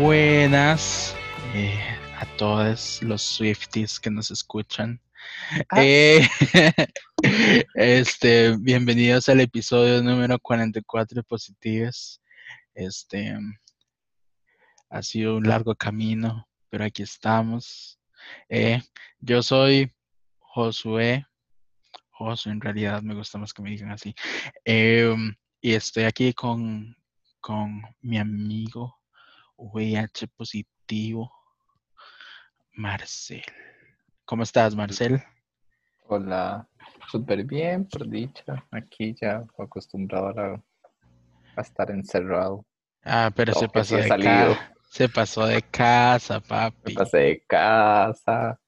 buenas eh, a todos los Swifties que nos escuchan. Ah. Eh, este, bienvenidos al episodio número 44 de Positives. Este ha sido un largo camino, pero aquí estamos. Eh, yo soy Josué. Josué, en realidad me gusta más que me digan así. Em, y estoy aquí con, con mi amigo VIH positivo, Marcel. ¿Cómo estás, Marcel? Hola, súper bien, por dicha. Aquí ya acostumbrado a, estar encerrado. Ah, pero se pasó de casa. Se pasó de casa, papi. Se pasé de casa.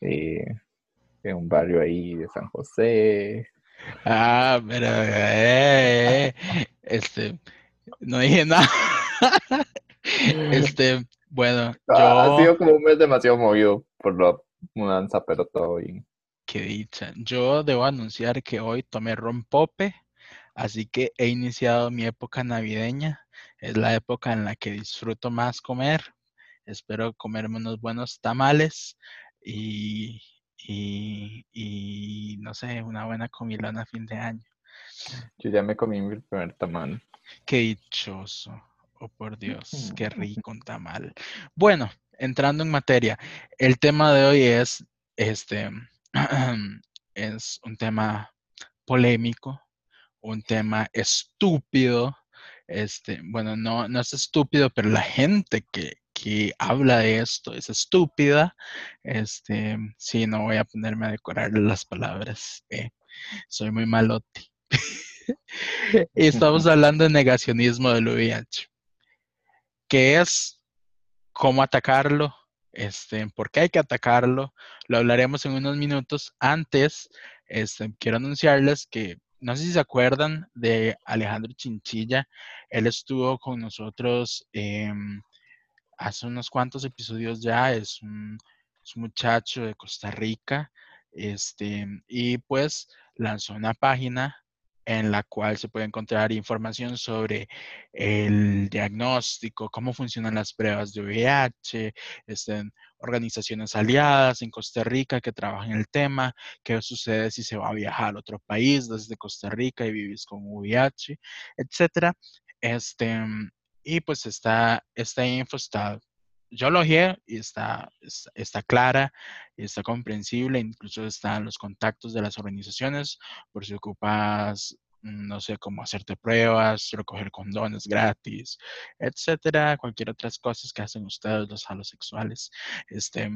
Eh, en un barrio ahí de San José. Ah, pero eh, este no dije nada. Este, bueno, ah, Ha sido como un mes demasiado movido por la mudanza, pero todo bien. Qué dicha. Yo debo anunciar que hoy tomé rompope, así que he iniciado mi época navideña. Es la época en la que disfruto más comer. Espero comerme unos buenos tamales y, y, y no sé, una buena comilona a fin de año. Yo ya me comí mi primer tamal. Qué dichoso. Oh, por Dios, qué rico un tamal. Bueno, entrando en materia, el tema de hoy es, este, es un tema polémico, un tema estúpido. Este, bueno, no, no es estúpido, pero la gente que, que habla de esto es estúpida. Este, sí, no voy a ponerme a decorar las palabras. Eh, soy muy malote. y estamos hablando de negacionismo del VIH qué es, cómo atacarlo, este, por qué hay que atacarlo. Lo hablaremos en unos minutos. Antes, este, quiero anunciarles que no sé si se acuerdan de Alejandro Chinchilla. Él estuvo con nosotros em, hace unos cuantos episodios ya. Es un, es un, muchacho de Costa Rica. Este, y pues lanzó una página en la cual se puede encontrar información sobre el diagnóstico, cómo funcionan las pruebas de VIH, estén organizaciones aliadas en Costa Rica que trabajan el tema, qué sucede si se va a viajar a otro país desde Costa Rica y vives con VIH, etcétera. Este, y pues está, esta info yo lo y está, está, clara, está comprensible, incluso están los contactos de las organizaciones por si ocupas, mm, no sé, cómo hacerte pruebas, recoger condones gratis, etcétera, cualquier otras cosas que hacen ustedes los halosexuales. Este,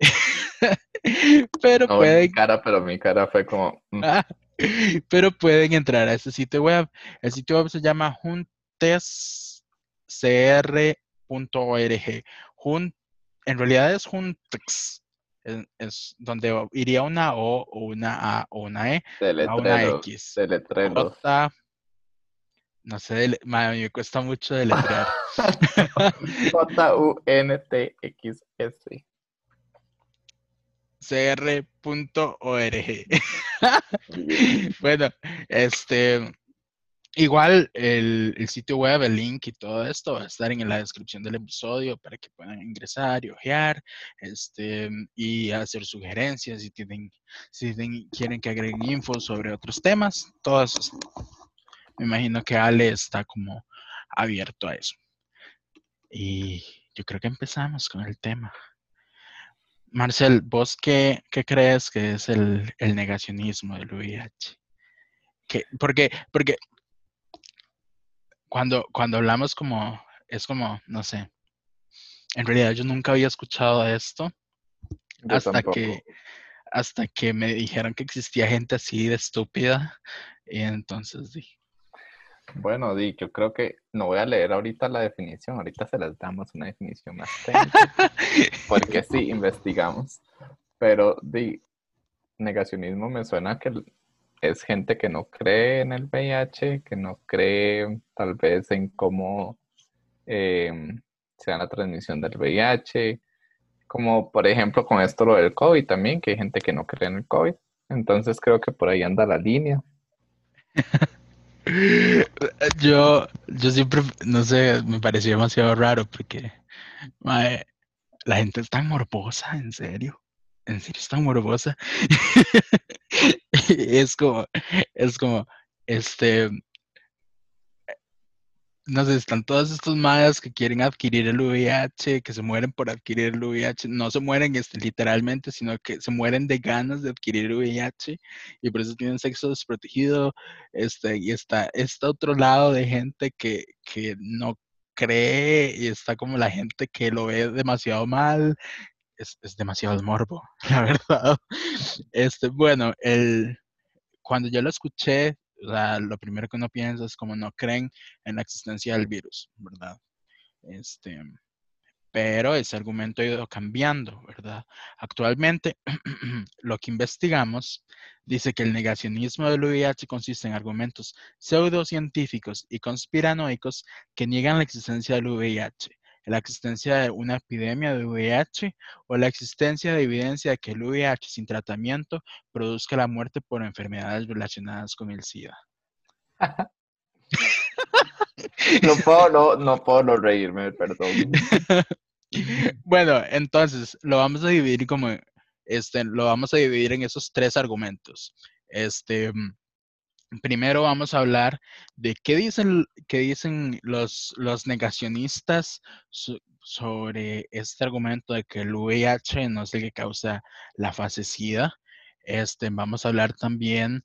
pero pueden... Mi cara, pero mi cara fue como... Mm. Ah, pero pueden entrar a ese sitio web. El sitio web se llama juntescr.org en realidad es Juntex, es, donde iría una O o una A o una E a una X. no sé, me cuesta mucho deletrear. J-U-N-T-X-S. cr.org. bueno, este Igual el, sitio web, el link y todo esto va a estar en la descripción del episodio para que puedan ingresar y ojear este, y hacer sugerencias si tienen, si quieren que agreguen info sobre otros temas. Todo eso. Me imagino que Ale está como abierto a eso. Y yo creo que empezamos con el tema. Marcel, ¿vos qué, crees que es el, negacionismo del VIH? ¿Qué, porque, porque cuando, cuando hablamos como, es como, no sé, en realidad yo nunca había escuchado esto hasta que hasta que me dijeron que existía gente así de estúpida y entonces dije. Bueno, Di, yo creo que no voy a leer ahorita la definición, ahorita se las damos una definición más técnica, porque sí, investigamos, pero Di, negacionismo me suena que es gente que no cree en el VIH, que no cree tal vez en cómo eh, se da la transmisión del VIH, como por ejemplo con esto lo del COVID también, que hay gente que no cree en el COVID. Entonces creo que por ahí anda la línea. Yo, yo siempre, no sé, me pareció demasiado raro porque la gente es tan morbosa, en serio. En serio es tan morbosa. es como, es como, este, no sé, están todos estos madres que quieren adquirir el VIH, que se mueren por adquirir el VIH, no se mueren este, literalmente, sino que se mueren de ganas de adquirir el VIH y por eso tienen sexo desprotegido. Este, y está este otro lado de gente que, que no cree y está como la gente que lo ve demasiado mal. Es, es demasiado morbo, la verdad. Este, bueno, el, cuando yo lo escuché, lo primero que uno piensa es como no creen en la existencia del virus, ¿verdad? Este, pero ese argumento ha ido cambiando, ¿verdad? Actualmente, lo que investigamos dice que el negacionismo del VIH consiste en argumentos pseudocientíficos y conspiranoicos que niegan la existencia del VIH, la existencia de una epidemia de VIH o la existencia de evidencia de que el VIH sin tratamiento produzca la muerte por enfermedades relacionadas con el SIDA. no puedo no, no puedo no reírme, perdón. bueno, entonces lo vamos a dividir como este, lo vamos a dividir en esos tres argumentos. Este, primero vamos a hablar de qué dicen, qué dicen los, los negacionistas sobre este argumento de que el VIH no es el que causa la fase SIDA. Este, vamos a hablar también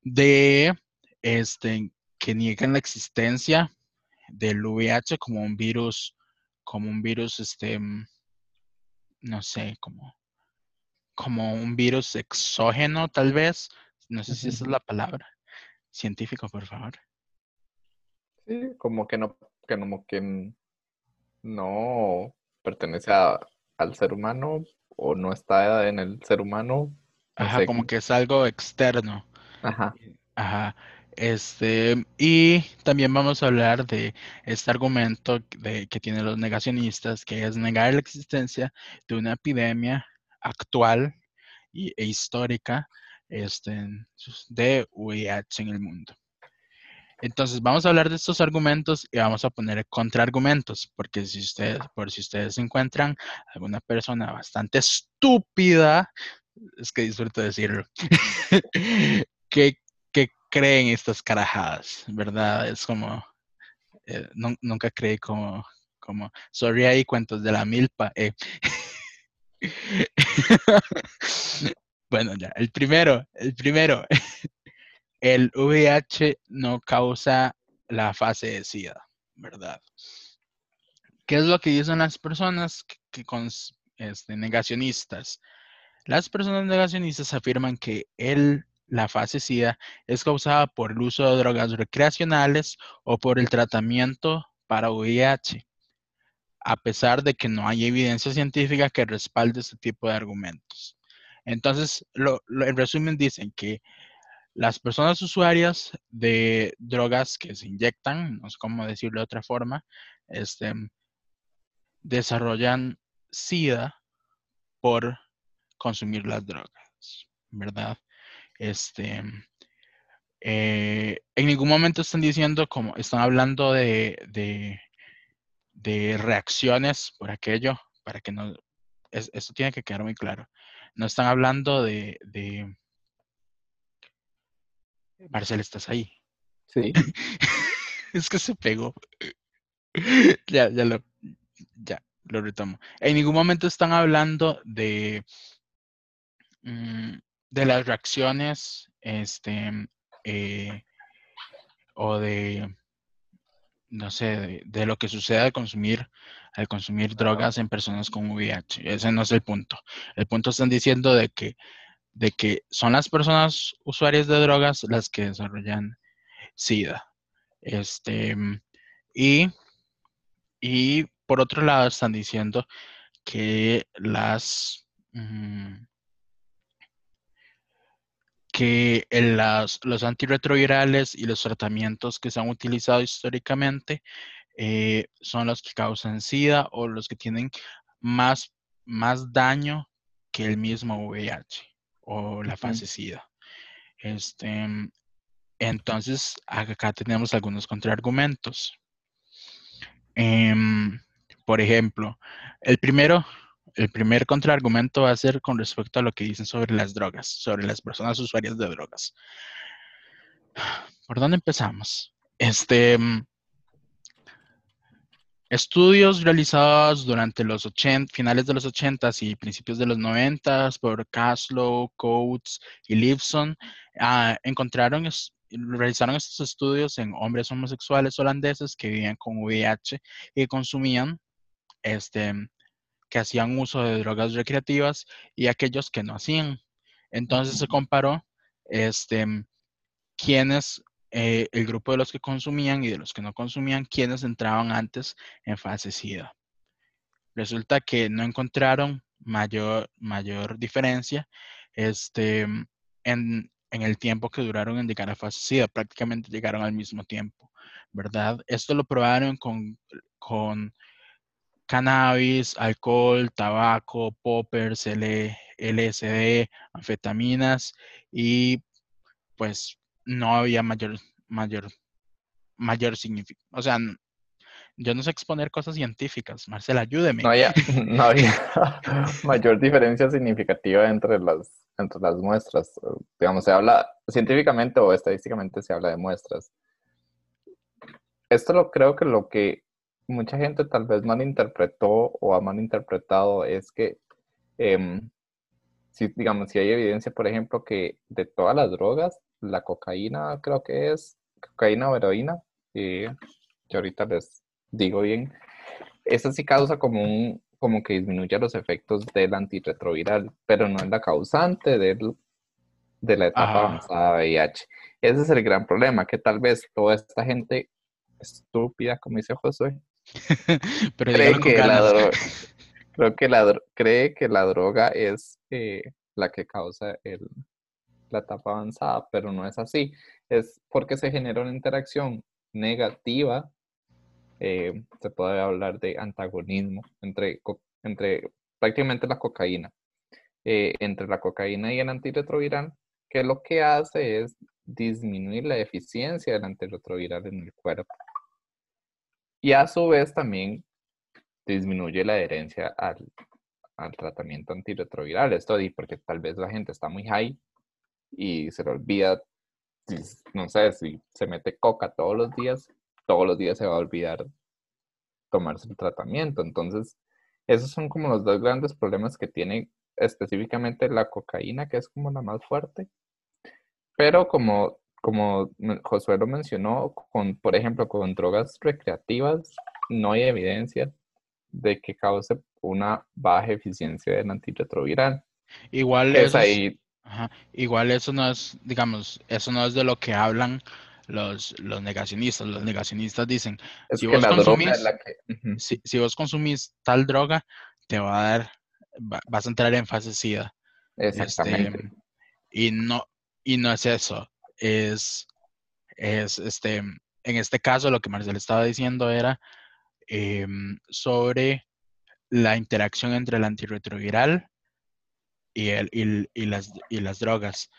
de este, que niegan la existencia del VIH como un virus, como un virus, este, no sé, como, como un virus exógeno, tal vez. No sé si esa es la palabra científico, por favor. Sí, como que no, que no, que no pertenece al ser humano o no está en el ser humano. Ajá, como que es algo externo. Ajá. Ajá. Este, y también vamos a hablar de este argumento de, que tienen los negacionistas, que es negar la existencia de una epidemia actual y, e histórica este, de VIH en el mundo. Entonces, vamos a hablar de estos argumentos y vamos a poner contraargumentos, porque si ustedes, por si ustedes encuentran alguna persona bastante estúpida, es que disfruto decirlo, que, que creen estas carajadas, ¿verdad? Es como, eh, nunca creí como, como, sorry ahí, cuentos de la milpa. Eh. Bueno, ya, el primero, el primero. El VIH no causa la fase de SIDA, ¿verdad? ¿Qué es lo que dicen las personas que, con, este, negacionistas? Las personas negacionistas afirman que el, la fase SIDA es causada por el uso de drogas recreacionales o por el tratamiento para VIH, a pesar de que no hay evidencia científica que respalde este tipo de argumentos. Entonces, en resumen, dicen que las personas usuarias de drogas que se inyectan, no sé cómo decirlo de otra forma, este, desarrollan SIDA por consumir las drogas, ¿verdad? Este, eh, en ningún momento están diciendo como, están hablando de, de, reacciones por aquello, para que no, eso tiene que quedar muy claro. No están hablando de, de... Marcel, ¿estás ahí? Sí. es que se pegó. ya, ya lo, ya, lo retomo. En ningún momento están hablando de, mm, de las reacciones, este, eh, o de, no sé, de, lo que sucede al consumir, al consumir drogas en personas con VIH. Ese no es el punto. El punto están diciendo de que, de que son las personas usuarias de drogas las que desarrollan SIDA. Este, y, y por otro lado están diciendo que las... Mm, que los antirretrovirales y los tratamientos que se han utilizado históricamente eh, son los que causan SIDA o los que tienen más, más daño que el mismo VIH o la fase SIDA. Este, Entonces, acá tenemos algunos contraargumentos. Em, por ejemplo, el primero, el primer contraargumento va a ser con respecto a lo que dicen sobre las drogas, sobre las personas usuarias de drogas. ¿Por dónde empezamos? Este, estudios realizados durante los 80, finales de los 80 y principios de los 90 por Caslow, Coates y Lipson ah, encontraron, realizaron estos estudios en hombres homosexuales holandeses que vivían con VIH y consumían este, que hacían uso de drogas recreativas y aquellos que no hacían. Entonces se comparó este, quiénes, eh, el grupo de los que consumían y de los que no consumían, quiénes entraban antes en fase SIDA. Resulta que no encontraron mayor, mayor diferencia este, en, en el tiempo que duraron en llegar a fase SIDA, prácticamente llegaron al mismo tiempo, ¿verdad? Esto lo probaron con, con cannabis, alcohol, tabaco, poppers, LSD, anfetaminas y pues no había mayor, mayor, mayor significado. O sea, yo no sé exponer cosas científicas. Marcela, ayúdeme. No había, mayor diferencia significativa entre las, entre las muestras. Digamos, se habla científicamente o estadísticamente se habla de muestras. Esto lo creo que lo que mucha gente tal vez malinterpretó o ha malinterpretado es que, em, si, digamos, si hay evidencia, por ejemplo, que de todas las drogas, la cocaína creo que es, cocaína o heroína, y que ahorita les digo bien, esa sí causa como un, como que disminuye los efectos del antirretroviral, pero no es la causante del, de la etapa avanzada de VIH. Ese es el gran problema, que tal vez toda esta gente estúpida, como dice Josué, Pero cree que, la droga, creo que la, cree que la droga es eh, la que causa el, la etapa avanzada, pero no es así. Es porque se genera una interacción negativa. Eh, se puede hablar de antagonismo entre, entre prácticamente la cocaína. Eh, entre la cocaína y el antirretroviral, que lo que hace es disminuir la eficiencia del antirretroviral en el cuerpo. Y a su vez también disminuye la adherencia al, tratamiento antirretroviral. Esto porque tal vez la gente está muy high y se le olvida, no sé, si se mete coca todos los días, todos los días se va a olvidar tomarse el tratamiento. Entonces, esos son como los dos grandes problemas que tiene específicamente la cocaína, que es como la más fuerte. Pero como como Josué lo mencionó, con, por ejemplo, con drogas recreativas, no hay evidencia de que cause una baja eficiencia del antirretroviral. Igual es ahí. Igual eso no es, digamos, eso no es de lo que hablan los, los negacionistas. Los negacionistas dicen, si, vos consumís, si, vos consumís tal droga, te va a dar, vas a entrar en fase SIDA. Este, Exactamente. y no, y no es eso es, es este, en este caso lo que Marcel estaba diciendo era em, sobre la interacción entre el antirretroviral y, el, y, las, y las drogas.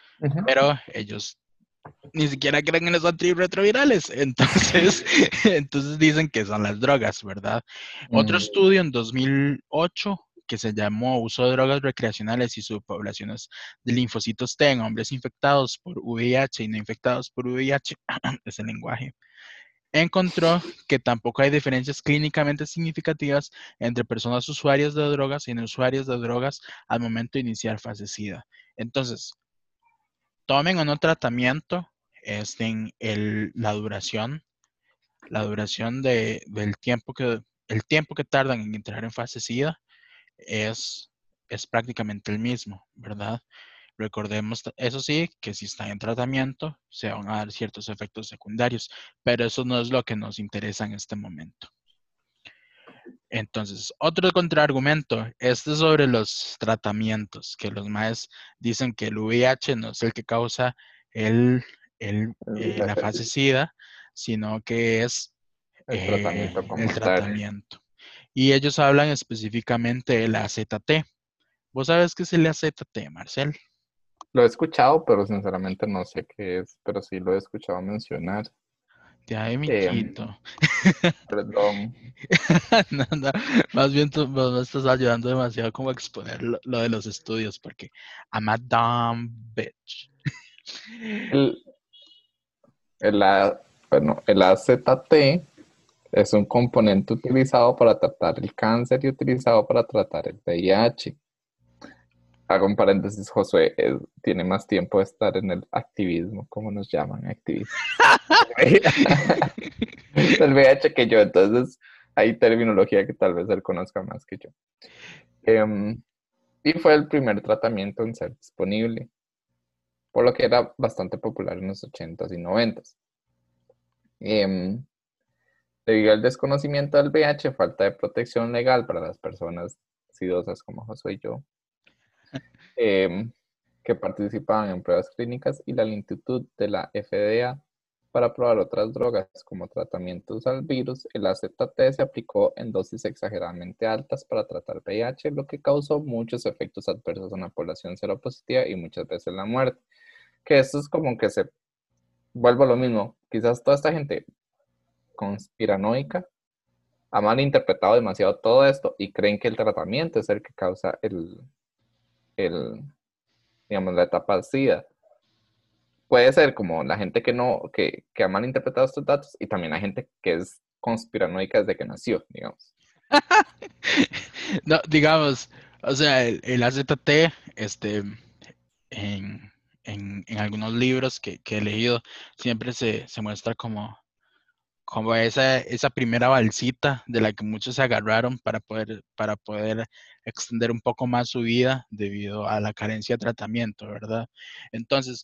Pero ellos ni siquiera creen en los antirretrovirales. Entonces, entonces dicen que son las drogas, ¿verdad? Otro mm. estudio en 2008 que se llamó Uso de drogas recreacionales y subpoblaciones de linfocitos T en hombres infectados por VIH y no infectados por VIH, es el lenguaje, encontró que tampoco hay diferencias clínicamente significativas entre personas usuarias de drogas y no usuarias de drogas al momento de iniciar fase SIDA. Entonces, tomen o no tratamiento, este, en el, la duración, la duración de, del tiempo que, el tiempo que tardan en entrar en fase SIDA es, es prácticamente el mismo, ¿verdad? Recordemos, eso sí, que si están en tratamiento, se van a dar ciertos efectos secundarios, pero eso no es lo que nos interesa en este momento. Entonces, otro contraargumento, este es sobre los tratamientos, que los más dicen que el VIH no es el que causa el, el, eh, la fase SIDA, sino que es el tratamiento. Eh, el tratamiento. Y ellos hablan específicamente de la AZT. ¿Vos sabes qué es el AZT, Marcel? Lo he escuchado, pero sinceramente no sé qué es, pero sí lo he escuchado mencionar. Ya, mi Em, Perdón. No, no, Más bien tú me estás ayudando demasiado como a exponer lo, lo de los estudios, porque I'm a dumb bitch. El, el, A- bueno, el AZT es un componente utilizado para tratar el cáncer y utilizado para tratar el VIH. Hago un paréntesis, Josué tiene más tiempo de estar en el activismo, como nos llaman, activismo. el VIH que yo, entonces hay terminología que tal vez él conozca más que yo. Em, y fue el primer tratamiento en ser disponible, por lo que era bastante popular en los 80s y 90s. Em, debido al desconocimiento del VIH, falta de protección legal para las personas sidosas como Josué y yo, em, que participaban en pruebas clínicas y la lentitud de la FDA para probar otras drogas como tratamientos al virus, el AZT se aplicó en dosis exageradamente altas para tratar VIH, lo que causó muchos efectos adversos en la población seropositiva y muchas veces la muerte. Que esto es como que se vuelve a lo mismo. Quizás toda esta gente conspiranoica ha malinterpretado demasiado todo esto y creen que el tratamiento es el que causa el, el digamos, la etapa SIDA puede ser como la gente que no, que, que ha malinterpretado estos datos y también la gente que es conspiranoica desde que nació, digamos. No, digamos, o sea, el, el AZT, este, en, en, en algunos libros que, que he leído, siempre se, se muestra como, como esa, esa primera balsita de la que muchos se agarraron para poder, para poder extender un poco más su vida debido a la carencia de tratamiento, ¿verdad? Entonces,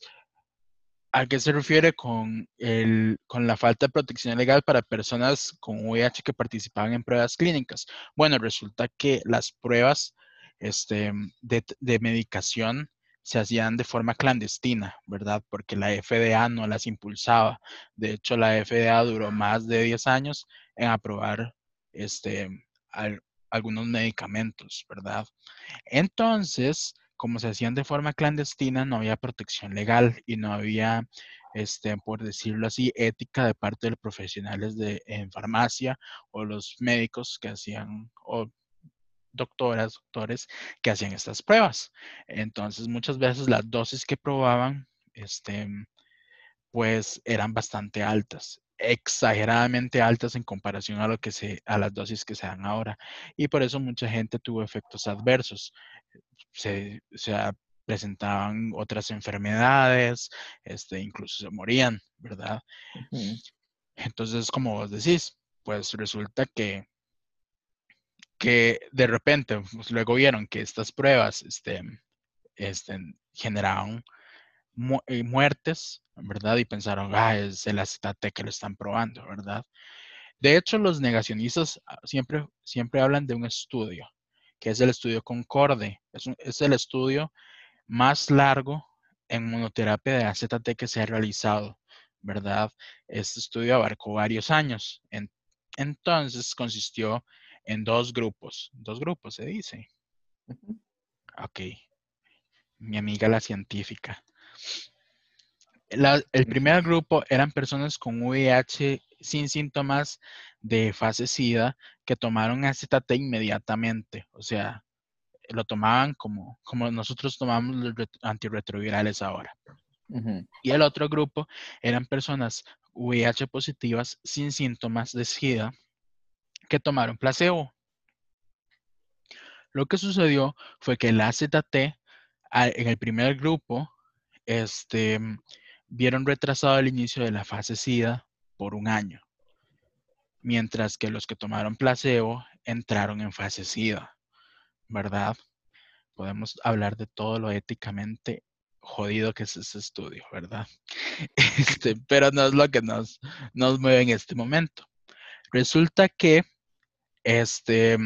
¿a qué se refiere con, el, con la falta de protección legal para personas con VIH que participaban en pruebas clínicas? Bueno, resulta que las pruebas este, de, de medicación se hacían de forma clandestina, ¿verdad? Porque la FDA no las impulsaba. De hecho, la FDA duró más de 10 años en aprobar este, al, algunos medicamentos, ¿verdad? Entonces, como se hacían de forma clandestina, no había protección legal y no había, este, por decirlo así, ética de parte de los profesionales de, en farmacia o los médicos que hacían, o doctoras, doctores que hacían estas pruebas. Entonces, muchas veces las dosis que probaban, este, pues eran bastante altas, exageradamente altas en comparación a lo que se, a las dosis que se dan ahora. Y por eso mucha gente tuvo efectos adversos. Se, se presentaban otras enfermedades, este, incluso se morían, ¿verdad? Uh -huh. Entonces, como vos decís, pues resulta que que de repente pues, luego vieron que estas pruebas este, este, generaban mu muertes, ¿verdad? Y pensaron, ah, es el acetate que lo están probando, ¿verdad? De hecho, los negacionistas siempre, siempre hablan de un estudio, que es el estudio Concorde. Es, es el estudio más largo en monoterapia de AZT que se ha realizado, ¿verdad? Este estudio abarcó varios años. En, entonces, consistió en dos grupos. Dos grupos se dice. Uh -huh. Ok. Mi amiga la científica. La, el primer grupo eran personas con VIH sin síntomas de fase SIDA que tomaron AZT inmediatamente. O sea, lo tomaban como, como nosotros tomamos los antirretrovirales ahora. Uh -huh. Y el otro grupo eran personas VIH positivas sin síntomas de SIDA que tomaron placebo. Lo que sucedió fue que el AZT en el primer grupo este, vieron retrasado el inicio de la fase SIDA por un año, mientras que los que tomaron placebo entraron en fase SIDA, ¿verdad? Podemos hablar de todo lo éticamente jodido que es ese estudio, ¿verdad? Este, pero no es lo que nos, nos mueve en este momento. Resulta que este,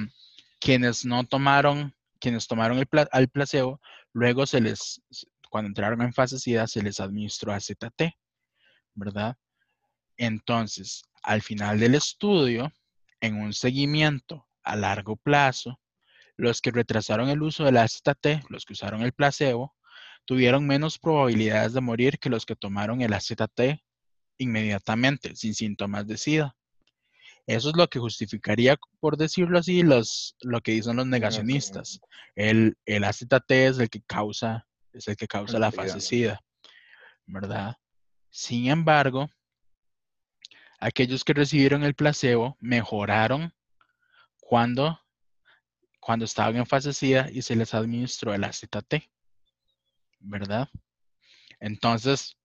quienes no tomaron, quienes tomaron el, al placebo, luego se les, cuando entraron en fase SIDA, se les administró AZT, ¿verdad? Entonces, al final del estudio, en un seguimiento a largo plazo, los que retrasaron el uso del AZT, los que usaron el placebo, tuvieron menos probabilidades de morir que los que tomaron el AZT inmediatamente, sin síntomas de SIDA. Eso es lo que justificaría, por decirlo así, los, lo que dicen los negacionistas. El, el AZT es el que causa, es el que causa la fase SIDA, ¿verdad? Sin embargo, aquellos que recibieron el placebo mejoraron cuando, cuando estaban en fase SIDA y se les administró el AZT, ¿verdad? Entonces,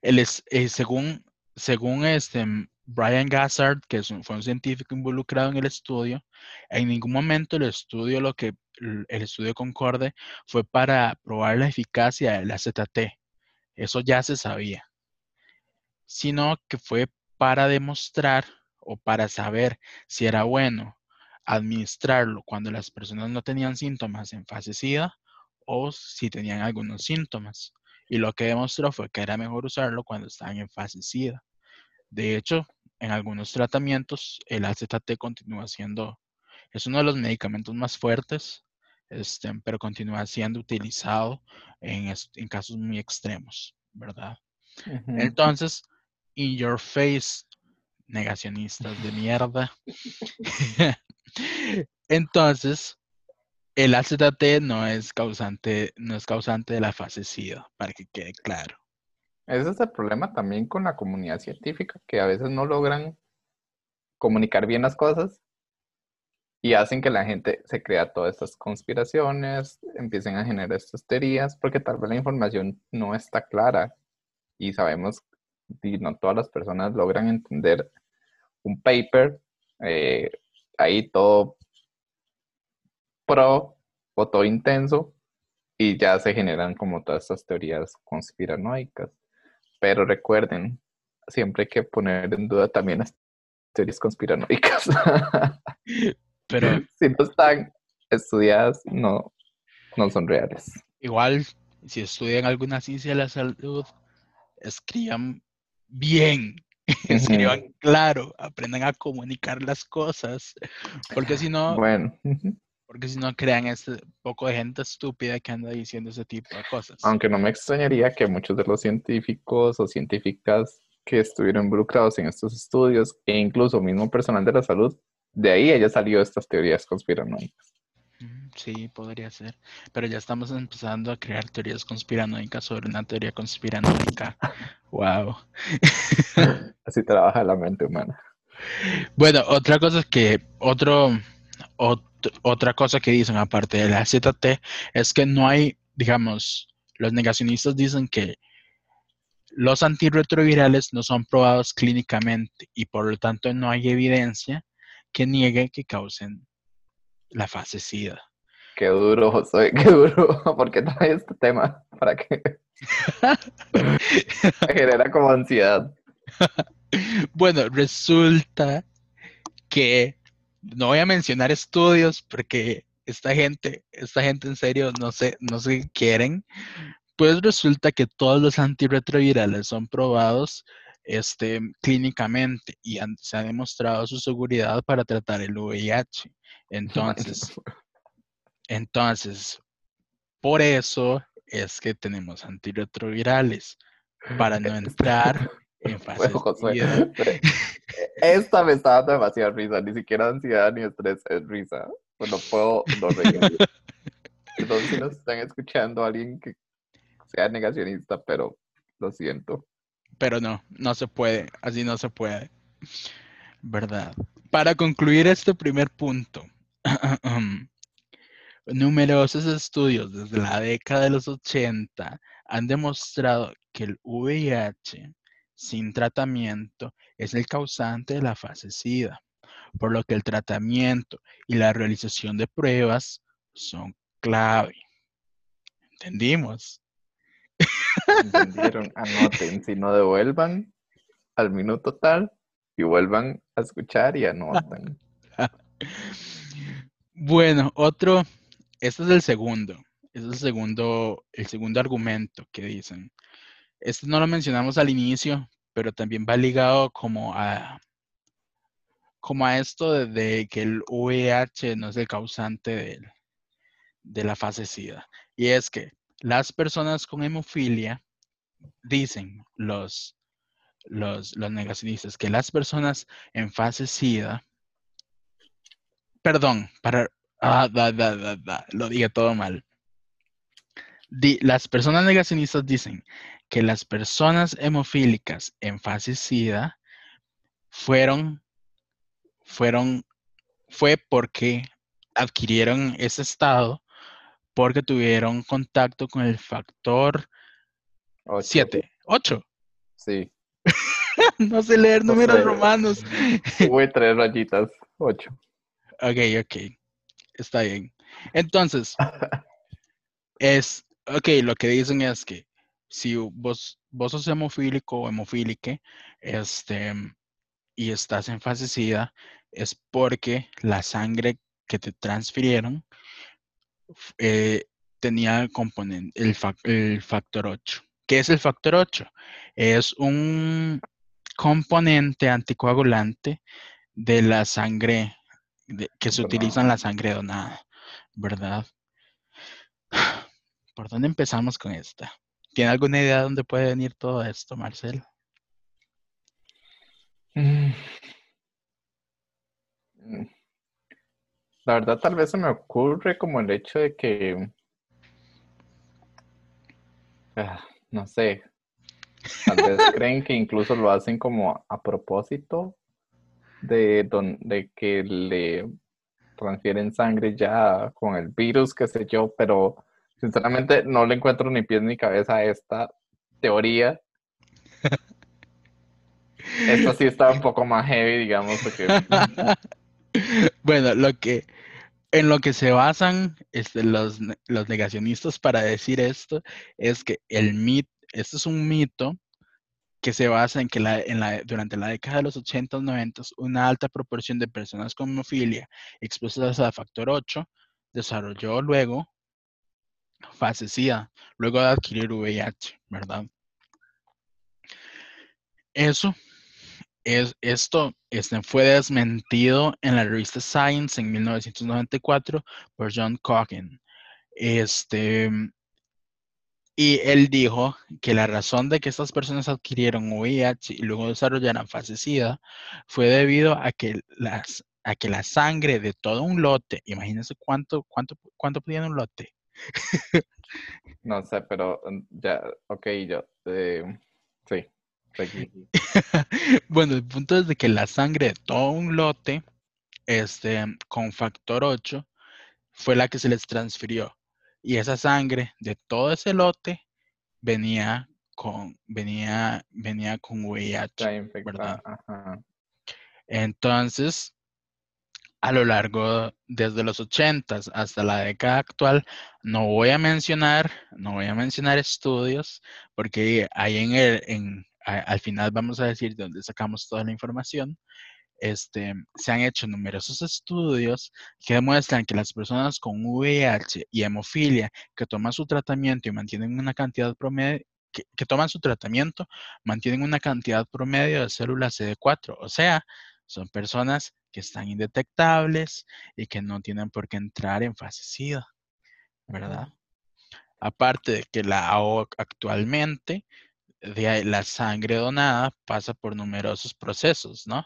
el, eh, según, según este, Brian Gazzard, que fue un científico involucrado en el estudio, en ningún momento el estudio, lo que el estudio Concorde fue para probar la eficacia del AZT. Eso ya se sabía. Sino que fue para demostrar o para saber si era bueno administrarlo cuando las personas no tenían síntomas en fase SIDA o si tenían algunos síntomas. Y lo que demostró fue que era mejor usarlo cuando estaban en fase SIDA. De hecho, en algunos tratamientos, el AZT continúa siendo, es uno de los medicamentos más fuertes, este, pero continúa siendo utilizado en, casos muy extremos, ¿verdad? Entonces, in your face, negacionistas de mierda. Entonces, el AZT no es causante, no es causante de la fase SIDA, para que quede claro. Ese es el problema también con la comunidad científica, que a veces no logran comunicar bien las cosas y hacen que la gente se crea todas estas conspiraciones, empiecen a generar estas teorías, porque tal vez la información no está clara y sabemos y no todas las personas logran entender un paper eh, ahí todo pro o todo intenso y ya se generan como todas estas teorías conspiranoicas. Pero recuerden, siempre hay que poner en duda también las teorías conspiranoicas. Pero si no están estudiadas, no, no son reales. Igual, si estudian alguna ciencia de la salud, escriban bien, escriban claro, aprendan a comunicar las cosas, porque si no, bueno. Porque si no crean este poco de gente estúpida que anda diciendo ese tipo de cosas. Aunque no me extrañaría que muchos de los científicos o científicas que estuvieron involucrados en estos estudios, e incluso mismo personal de la salud, de ahí haya salido estas teorías conspiranoicas. Sí, podría ser. Pero ya estamos empezando a crear teorías conspiranoicas sobre una teoría conspiranoica. wow. Así trabaja la mente humana. Bueno, otra cosa es que otro, otro otra cosa que dicen aparte de la ZT es que no hay, digamos, los negacionistas dicen que los antirretrovirales no son probados clínicamente y por lo tanto no hay evidencia que niegue que causen la fase SIDA. Qué duro, José, qué duro. ¿Por qué trae este tema? ¿Para qué? genera como ansiedad. bueno, resulta que no voy a mencionar estudios porque esta gente, esta gente en serio no sé, no se quieren. Pues resulta que todos los antirretrovirales son probados este, clínicamente y se ha demostrado su seguridad para tratar el VIH. Entonces, entonces, por eso es que tenemos antirretrovirales para no entrar en fase esta me está dando demasiada risa, ni siquiera ansiedad ni estrés, es risa. Pues no puedo no reír. Entonces, si nos están escuchando alguien que sea negacionista, pero lo siento. Pero no, no se puede, así no se puede. ¿Verdad? Para concluir este primer punto, numerosos estudios desde la década de los 80 han demostrado que el VIH sin tratamiento es el causante de la fase SIDA, por lo que el tratamiento y la realización de pruebas son clave. ¿Entendimos? Entendieron, anoten, si no devuelvan al minuto tal y vuelvan a escuchar y anoten. bueno, otro, este es el segundo, este es el segundo, el segundo argumento que dicen. Este no lo mencionamos al inicio, pero también va ligado como a, como a esto de, que el VIH no es el causante de, de la fase SIDA. Y es que las personas con hemofilia, dicen los, los, los negacionistas, que las personas en fase SIDA, perdón, para, ah, lo dije todo mal. las personas negacionistas dicen que las personas hemofílicas en fase SIDA fueron, fueron, fue porque adquirieron ese estado porque tuvieron contacto con el factor 7, 8. Sí. no sé leer números romanos. Tuve tres rayitas, 8. Ok, ok. Está bien. Entonces, es, ok, lo que dicen es que si vos, vos sos hemofílico o hemofílique, este, y estás en fase SIDA, es porque la sangre que te transfirieron eh, tenía el componente, el, el factor 8. ¿Qué es el factor 8? Es un componente anticoagulante de la sangre que se utiliza en la sangre donada, ¿verdad? ¿Por dónde empezamos con esta? ¿Tiene alguna idea de dónde puede venir todo esto, Marcel? Mm. La verdad, tal vez se me ocurre como el hecho de que, ah, no sé, tal vez creen que incluso lo hacen como a propósito de, de que le transfieren sangre ya con el virus, qué sé yo, pero sinceramente no le encuentro ni pies ni cabeza a esta teoría. Esto sí está un poco más heavy, digamos, porque... bueno, lo que en lo que se basan este, los, los, negacionistas para decir esto es que el mito, esto es un mito que se basa en que la, en la, durante la década de los 80 y 90 una alta proporción de personas con hemofilia expuestas a factor 8 desarrolló luego fase SIDA, luego de adquirir VIH, ¿verdad? Eso es, esto este, fue desmentido en la revista Science en 1994 por John Cohen. Este, y él dijo que la razón de que estas personas adquirieron VIH y luego desarrollaran fase SIDA fue debido a que, las, a que la sangre de todo un lote, imagínense cuánto, cuánto, cuánto un lote. No sé, pero mm, ya, ok, yo, eh, sí. bueno, el punto es de que la sangre de todo un lote, este, con factor 8, fue la que se les transfirió. Y esa sangre de todo ese lote venía con, venía, venía con VIH, ¿verdad? Entonces, a lo largo, desde los 80 hasta la década actual, no voy a mencionar, no voy a mencionar estudios, porque ahí en el, en, al final vamos a decir de dónde sacamos toda la información, este, se han hecho numerosos estudios que demuestran que las personas con VIH y hemofilia que toman su tratamiento y mantienen una cantidad promedio, que, que, toman su tratamiento, mantienen una cantidad promedio de células CD4, o sea, son personas que están indetectables y que no tienen por qué entrar en fase SIDA, ¿verdad? Aparte de que la actualmente de la sangre donada pasa por numerosos procesos, ¿no?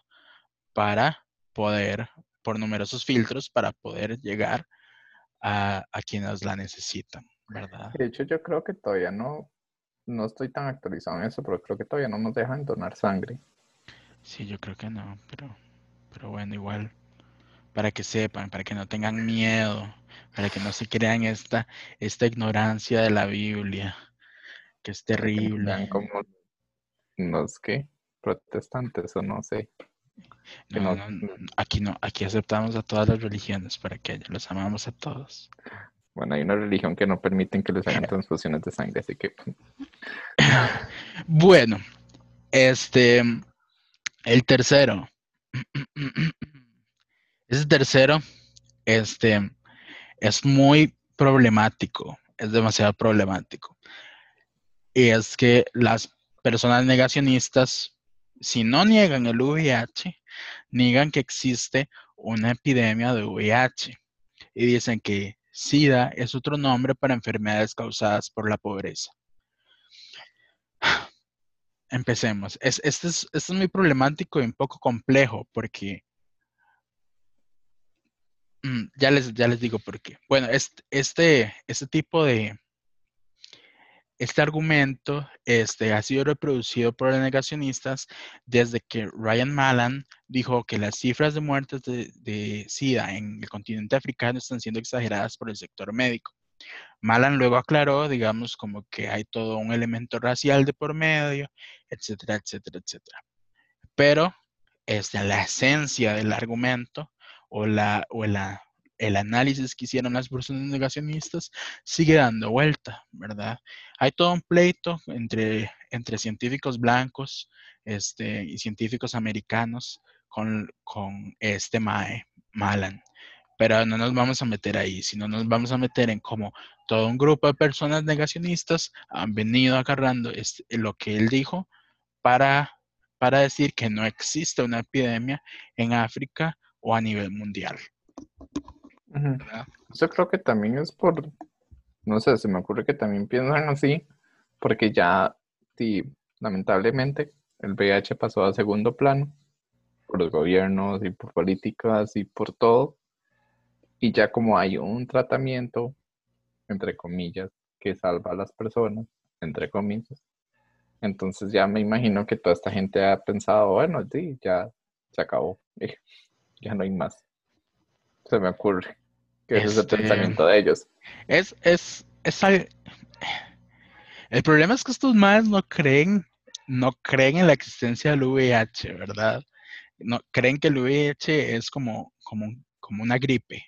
Para poder, por numerosos filtros, para poder llegar a, quienes la necesitan, ¿verdad? De hecho, yo creo que todavía no, no estoy tan actualizado en eso, pero creo que todavía no nos dejan donar sangre. Sí, yo creo que no, pero, pero bueno, igual, para que sepan, para que no tengan miedo, para que no se crean esta, esta ignorancia de la Biblia que es terrible. Como los que protestantes o no sé. No, aquí no, aquí aceptamos a todas las religiones para que los amamos a todos. Bueno, hay una religión que no permiten que les hagan transfusiones de sangre, así que. bueno, este, el tercero. Ese tercero, este, es muy problemático, es demasiado problemático es que las personas negacionistas, si no niegan el VIH, niegan que existe una epidemia de VIH y dicen que SIDA es otro nombre para enfermedades causadas por la pobreza. Empecemos. este, es, es muy problemático y un poco complejo porque mm, ya, les, ya les digo por qué. Bueno, este, este, este tipo de, este argumento este, ha sido reproducido por los negacionistas desde que Ryan Malan dijo que las cifras de muertes de, SIDA en el continente africano están siendo exageradas por el sector médico. Malan luego aclaró, digamos, como que hay todo un elemento racial de por medio, etcétera, etcétera, etcétera. Pero este, la esencia del argumento o la, o la el análisis que hicieron las personas negacionistas sigue dando vuelta, ¿verdad? Hay todo un pleito entre, entre científicos blancos este, y científicos americanos con, este MAE, Malan. Pero no nos vamos a meter ahí, sino nos vamos a meter en cómo todo un grupo de personas negacionistas han venido agarrando este, lo que él dijo para, para decir que no existe una epidemia en África o a nivel mundial. Yo creo que también es por, no sé, se me ocurre que también piensan así, porque ya, sí, lamentablemente, el VIH pasó a segundo plano por los gobiernos y por políticas y por todo. Y ya como hay un tratamiento, entre comillas, que salva a las personas, entre comillas, entonces ya me imagino que toda esta gente ha pensado, bueno, sí, ya se acabó, ya no hay más. Se me ocurre que es el este, pensamiento de ellos. Es, es, es el problema es que estos más no creen, no creen en la existencia del VIH, ¿verdad? No creen que el VIH es como, como, como una gripe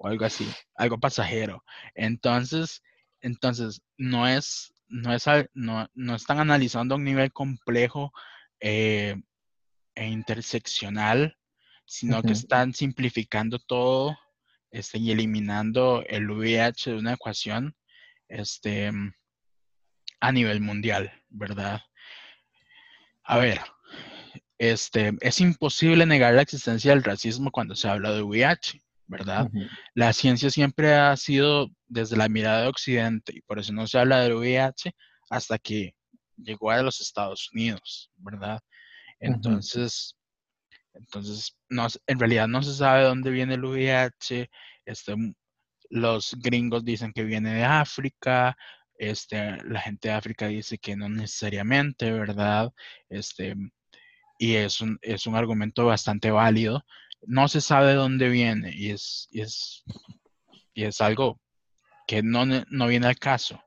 o algo así, algo pasajero. Entonces, entonces no es, no es, no, no están analizando a un nivel complejo eh, e interseccional, sino que están simplificando todo este, y eliminando el VIH de una ecuación este, a nivel mundial, ¿verdad? A ver, este, es imposible negar la existencia del racismo cuando se habla de VIH, ¿verdad? La ciencia siempre ha sido desde la mirada de Occidente y por eso no se habla del VIH hasta que llegó a los Estados Unidos, ¿verdad? Entonces, entonces, no, en realidad no se sabe dónde viene el VIH. Este, los gringos dicen que viene de África. Este, la gente de África dice que no necesariamente, ¿verdad? Este, y es un, es un argumento bastante válido. No se sabe dónde viene y es, y es, y es algo que no, no viene al caso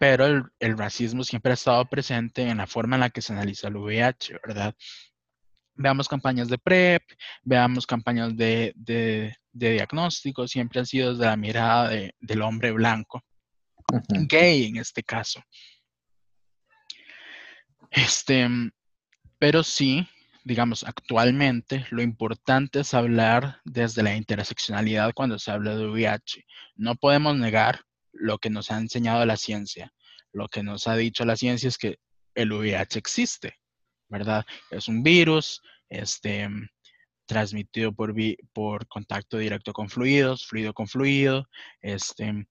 pero el, el, racismo siempre ha estado presente en la forma en la que se analiza el VIH, ¿verdad? veamos campañas de PrEP, veamos campañas de, diagnóstico, siempre han sido desde la mirada del hombre blanco, gay en este caso. Este, pero sí, digamos, actualmente lo importante es hablar desde la interseccionalidad cuando se habla de VIH. No podemos negar lo que nos ha enseñado la ciencia. Lo que nos ha dicho la ciencia es que el VIH existe. ¿verdad? Es un virus este, transmitido por, por contacto directo con fluidos, fluido con fluido, este,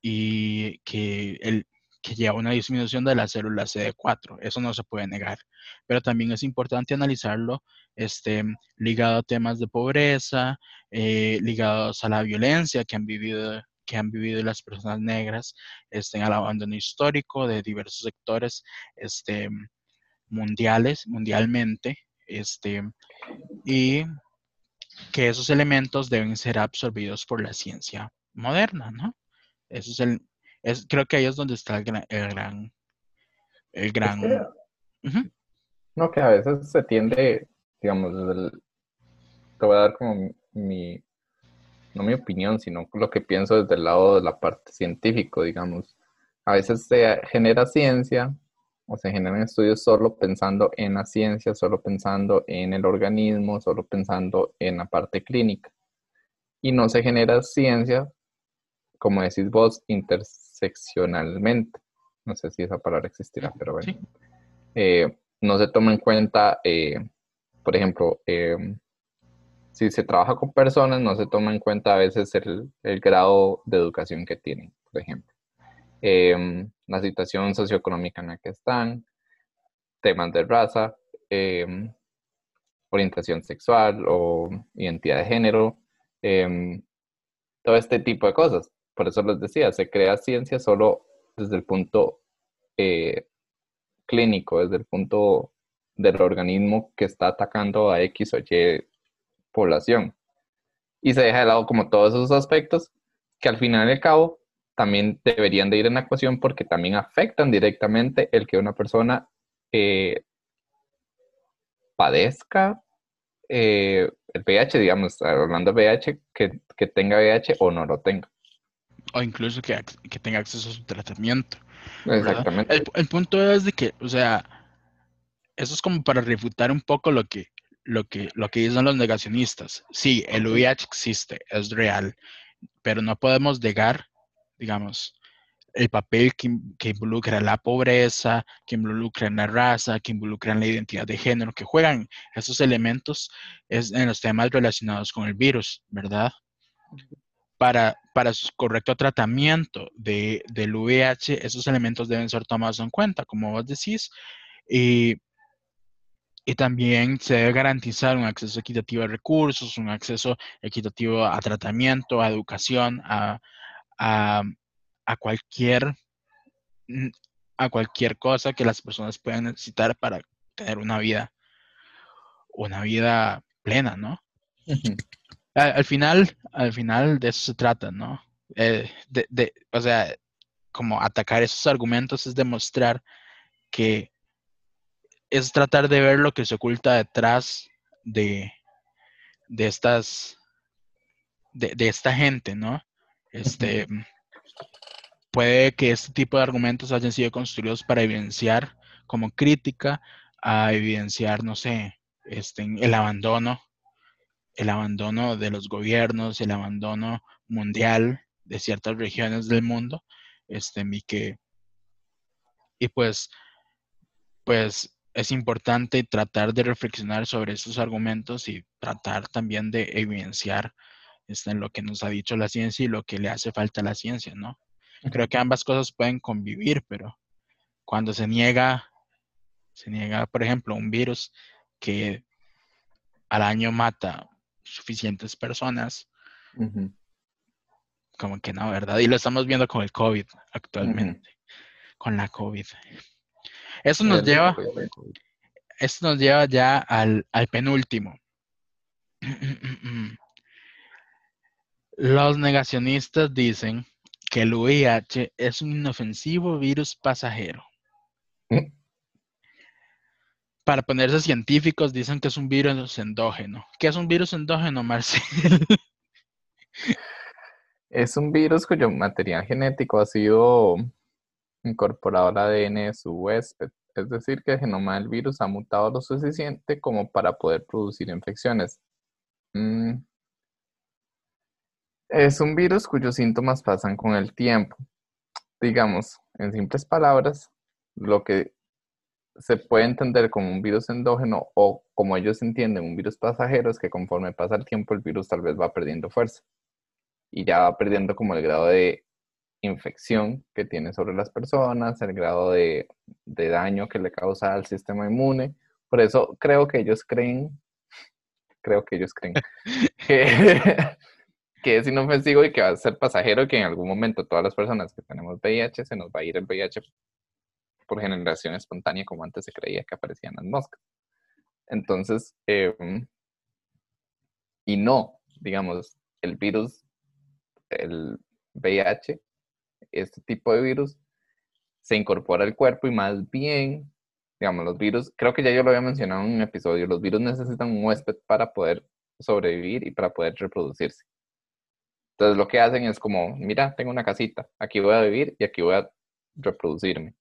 y que, el, que lleva una disminución de la célula CD4. Eso no se puede negar. Pero también es importante analizarlo este, ligado a temas de pobreza, eh, ligados a la violencia que han vivido que han vivido las personas negras este, al abandono histórico de diversos sectores este, mundiales, mundialmente, este, y que esos elementos deben ser absorbidos por la ciencia moderna, ¿no? Eso es el, es, creo que ahí es donde está el gran, el gran, No, que a veces se tiende, digamos, te voy a dar como mi, no mi opinión, sino lo que pienso desde el lado de la parte científico, digamos. A veces se genera ciencia o se generan estudios solo pensando en la ciencia, solo pensando en el organismo, solo pensando en la parte clínica. Y no se genera ciencia, como decís vos, interseccionalmente. No sé si esa palabra existirá, pero bueno. Eh, no se toma en cuenta, eh, por ejemplo, eh, si se trabaja con personas, no se toma en cuenta a veces el, grado de educación que tienen, por ejemplo. Em, la situación socioeconómica en la que están, temas de raza, orientación sexual o identidad de género, todo este tipo de cosas. Por eso les decía, se crea ciencia solo desde el punto eh, clínico, desde el punto del organismo que está atacando a X o Y población. Y se deja de lado como todos esos aspectos que al final y al cabo también deberían de ir en la ecuación porque también afectan directamente el que una persona eh, padezca eh, el VIH, digamos, hablando de VIH, que, que, tenga VIH o no lo tenga. O incluso que, que tenga acceso a su tratamiento. Exactamente. El, el, punto es de que, o sea, eso es como para refutar un poco lo que, lo que, lo que dicen los negacionistas. Sí, el VIH existe, es real, pero no podemos negar, digamos, el papel que, involucra la pobreza, que involucra en la raza, que involucra en la identidad de género, que juegan esos elementos es en los temas relacionados con el virus, ¿verdad? Para, para su correcto tratamiento de, del VIH, esos elementos deben ser tomados en cuenta, como vos decís, y y también se debe garantizar un acceso equitativo a recursos, un acceso equitativo a tratamiento, a educación, a, cualquier a cualquier cosa que las personas puedan necesitar para tener una vida, una vida plena, ¿no? Al, final, al final de eso se trata, ¿no? Eh, de, o sea, como atacar esos argumentos es demostrar que es tratar de ver lo que se oculta detrás de, de estas, de, esta gente, ¿no? Este, puede que este tipo de argumentos hayan sido construidos para evidenciar como crítica a evidenciar, no sé, este, el abandono, el abandono de los gobiernos, el abandono mundial de ciertas regiones del mundo, este, y que, y pues, pues es importante tratar de reflexionar sobre esos argumentos y tratar también de evidenciar este, lo que nos ha dicho la ciencia y lo que le hace falta a la ciencia, ¿no? Creo que ambas cosas pueden convivir, pero cuando se niega, se niega, por ejemplo, un virus que al año mata suficientes personas, como que no, ¿verdad? Y lo estamos viendo con el COVID actualmente, con la COVID. Eso nos lleva, esto nos lleva ya al, penúltimo. Los negacionistas dicen que el VIH es un inofensivo virus pasajero. ¿Mm? Para ponerse científicos, dicen que es un virus endógeno. ¿Qué es un virus endógeno, Marcel? Es un virus cuyo material genético ha sido incorporado al ADN de su huésped, es decir, que el genoma del virus ha mutado lo suficiente como para poder producir infecciones. Mm. Es un virus cuyos síntomas pasan con el tiempo. Digamos, en simples palabras, lo que se puede entender como un virus endógeno o como ellos entienden un virus pasajero es que conforme pasa el tiempo el virus tal vez va perdiendo fuerza y ya va perdiendo como el grado de infección que tiene sobre las personas, el grado de, daño que le causa al sistema inmune. Por eso creo que ellos creen, creo que ellos creen que, es inofensivo y que va a ser pasajero, que en algún momento todas las personas que tenemos VIH se nos va a ir el VIH por generación espontánea, como antes se creía que aparecían las moscas. Entonces, em, y no, digamos, el virus, el VIH este tipo de virus se incorpora al cuerpo y más bien, digamos, los virus, creo que ya yo lo había mencionado en un episodio, los virus necesitan un huésped para poder sobrevivir y para poder reproducirse. Entonces lo que hacen es como, mira, tengo una casita, aquí voy a vivir y aquí voy a reproducirme.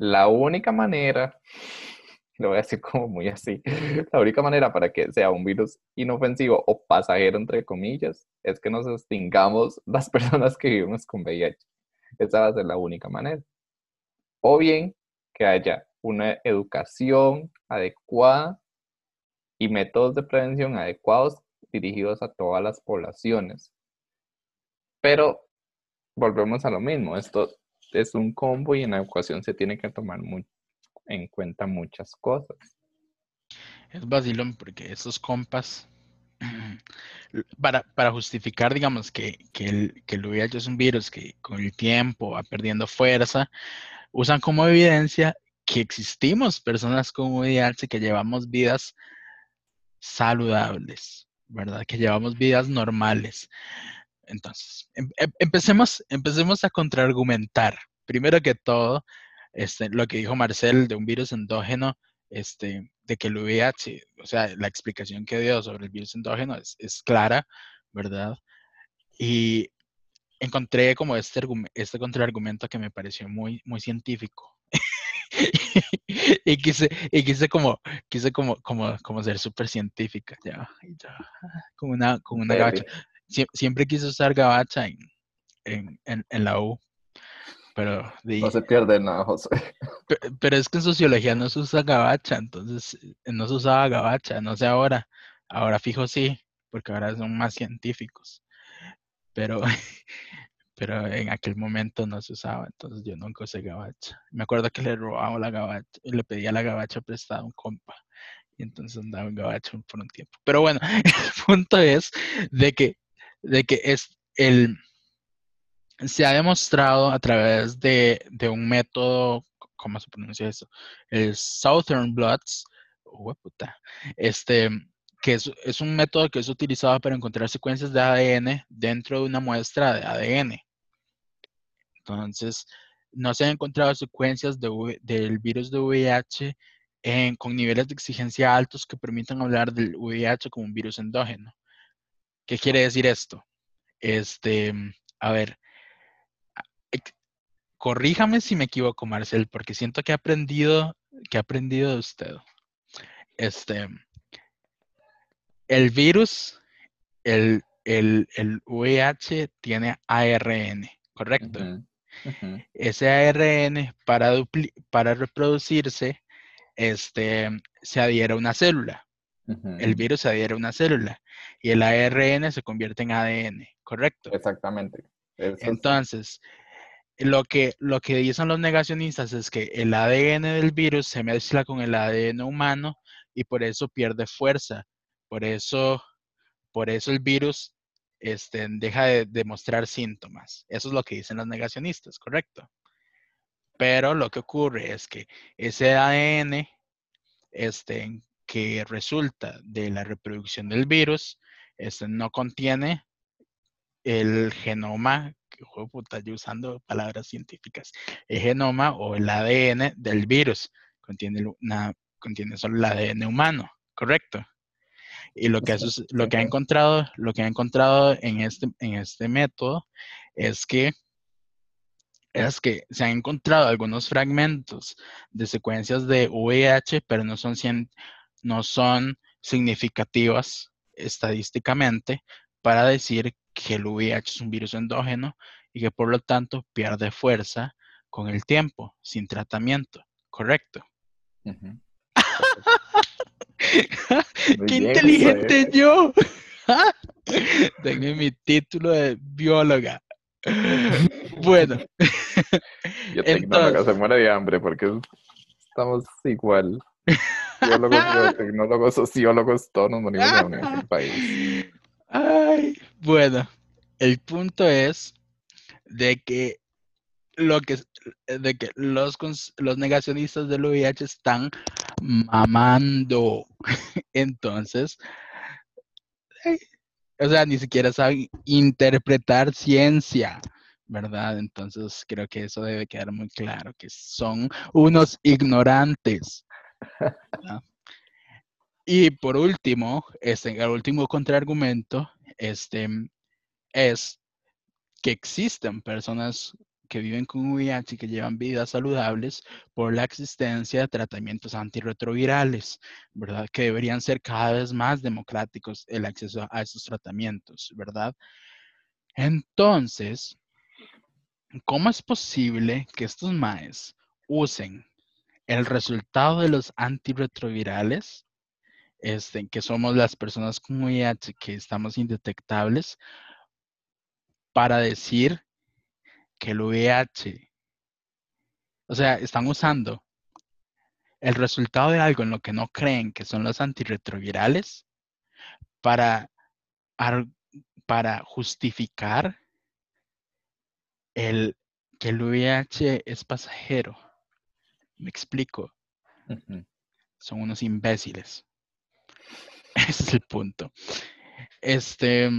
La única manera, lo voy a decir como muy así, la única manera para que sea un virus inofensivo o pasajero, entre comillas, es que nos extingamos las personas que vivimos con VIH. Esa va a ser la única manera. O bien que haya una educación adecuada y métodos de prevención adecuados dirigidos a todas las poblaciones. Pero volvemos a lo mismo, esto es un combo y en la educación se tiene que tomar en cuenta muchas cosas. Es vacilón porque esos compas, para, para justificar, digamos, que, que, el, que el VIH es un virus que con el tiempo va perdiendo fuerza, usan como evidencia que existimos personas con VIH que llevamos vidas saludables, ¿verdad? Que llevamos vidas normales. Entonces, em, em, empecemos, empecemos a contraargumentar. Primero que todo, este, lo que dijo Marcel de un virus endógeno, este, de que el VIH, o sea, la explicación que dio sobre el virus endógeno es, es clara, ¿verdad? Y encontré como este, este contraargumento que me pareció muy, muy científico. y quise, y quise como, quise como, como, como ser súper científica, ya, ya, como una, como una siempre quise usar gabacha en, en, en, la U, pero... no se pierde nada, José. Pero, es que en sociología no se usa gabacha, entonces eh, no se usaba gabacha, no sé ahora, ahora fijo sí, porque ahora son más científicos, pero... pero en aquel momento no se usaba, entonces yo nunca usé gabacha. Me acuerdo que le robaba la gabacha, y le pedía la gabacha prestada a un compa, y entonces andaba en gabacha por un tiempo. Pero bueno, el punto es de que, de que es el, se ha demostrado a través de, de un método, ¿cómo se pronuncia eso? El Southern Bloods, este, que es, un método que es utilizado para encontrar secuencias de ADN dentro de una muestra de ADN. Entonces, no se han encontrado secuencias del virus de VIH con niveles de exigencia altos que permitan hablar del VIH como un virus endógeno. ¿Qué quiere decir esto? Este, a ver, corríjame si me equivoco, Marcel, porque siento que he aprendido, que he aprendido de usted. Este, el virus, el, el, el VIH tiene ARN, ¿correcto? Ese ARN para, para reproducirse este, se adhiere a una célula. El virus se adhiere a una célula y el ARN se convierte en ADN, ¿correcto? Exactamente. Entonces, lo que, lo que dicen los negacionistas es que el ADN del virus se mezcla con el ADN humano y por eso pierde fuerza. Por eso, por eso el virus este, deja de demostrar síntomas. Eso es lo que dicen los negacionistas, ¿correcto? Pero lo que ocurre es que ese ADN este, que resulta de la reproducción del virus este, no contiene el genoma, que puta, yo usando palabras científicas, el genoma o el ADN del virus, contiene, una, contiene solo el ADN humano, ¿correcto? Y lo que, lo que ha encontrado, lo que ha encontrado en este, en este método es que es que se han encontrado algunos fragmentos de secuencias de VIH, pero no son, no son significativas estadísticamente para decir que el VIH es un virus endógeno y que por lo tanto pierde fuerza con el tiempo, sin tratamiento. ¿Correcto? ¡Qué inteligente yo! Tengo mi título de bióloga. bueno. Yo tecnóloga se muere de hambre porque estamos igual. Biólogos, tecnólogos, sociólogos, todos nos morimos en el país. Ay, bueno, el punto es de que lo que de que los, los negacionistas del VIH están mamando. Entonces, o sea, ni siquiera saben interpretar ciencia, ¿verdad? Entonces, creo que eso debe quedar muy claro, que son unos ignorantes. Y por último, este, el último contraargumento este, es que existen personas que viven con VIH y que llevan vidas saludables por la existencia de tratamientos antirretrovirales, ¿verdad? Que deberían ser cada vez más democráticos el acceso a esos tratamientos, ¿verdad? Entonces, ¿cómo es posible que estos MAES usen el resultado de los antirretrovirales este, que somos las personas con VIH que estamos indetectables, para decir que el VIH, o sea, están usando el resultado de algo en lo que no creen que son los antirretrovirales para, para justificar el, que el VIH es pasajero. Me explico. Son unos imbéciles. Ese es el punto. Este.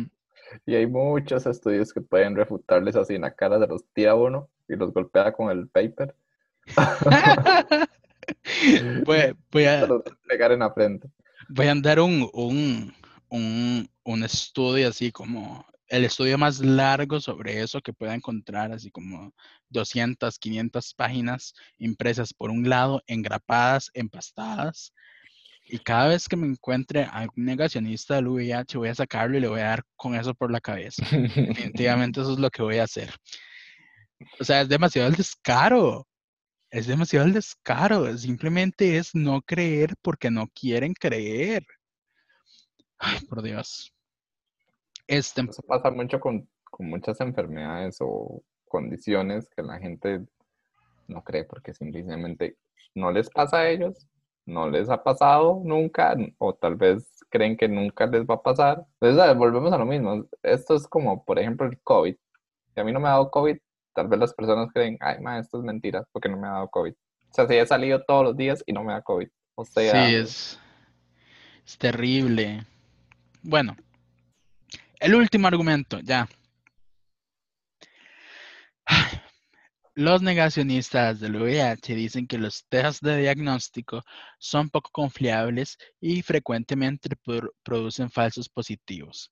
Y hay muchos estudios que pueden refutarles así en la cara de los tira uno y los golpea con el paper. voy, a pegar en la frente. Voy a dar un, un, un, estudio así como el estudio más largo sobre eso que pueda encontrar, así como 200, 500 páginas impresas por un lado, engrapadas, empastadas, y cada vez que me encuentre a un negacionista del VIH, voy a sacarlo y le voy a dar con eso por la cabeza. Definitivamente eso es lo que voy a hacer. O sea, es demasiado el descaro. Es demasiado el descaro. Simplemente es no creer porque no quieren creer. Ay, por Dios. Este... Eso pasa mucho con, con muchas enfermedades o condiciones que la gente no cree porque simplemente no les pasa a ellos no les ha pasado nunca o tal vez creen que nunca les va a pasar. Entonces, volvemos a lo mismo. Esto es como, por ejemplo, el COVID. Si a mí no me ha dado COVID, tal vez las personas creen, ay, ma, esto es mentira porque no me ha dado COVID. O sea, si he salido todos los días y no me da COVID. O sea... Sí, es, es terrible. Bueno, el último argumento, ya. Los negacionistas del VIH dicen que los tests de diagnóstico son poco confiables y frecuentemente producen falsos positivos.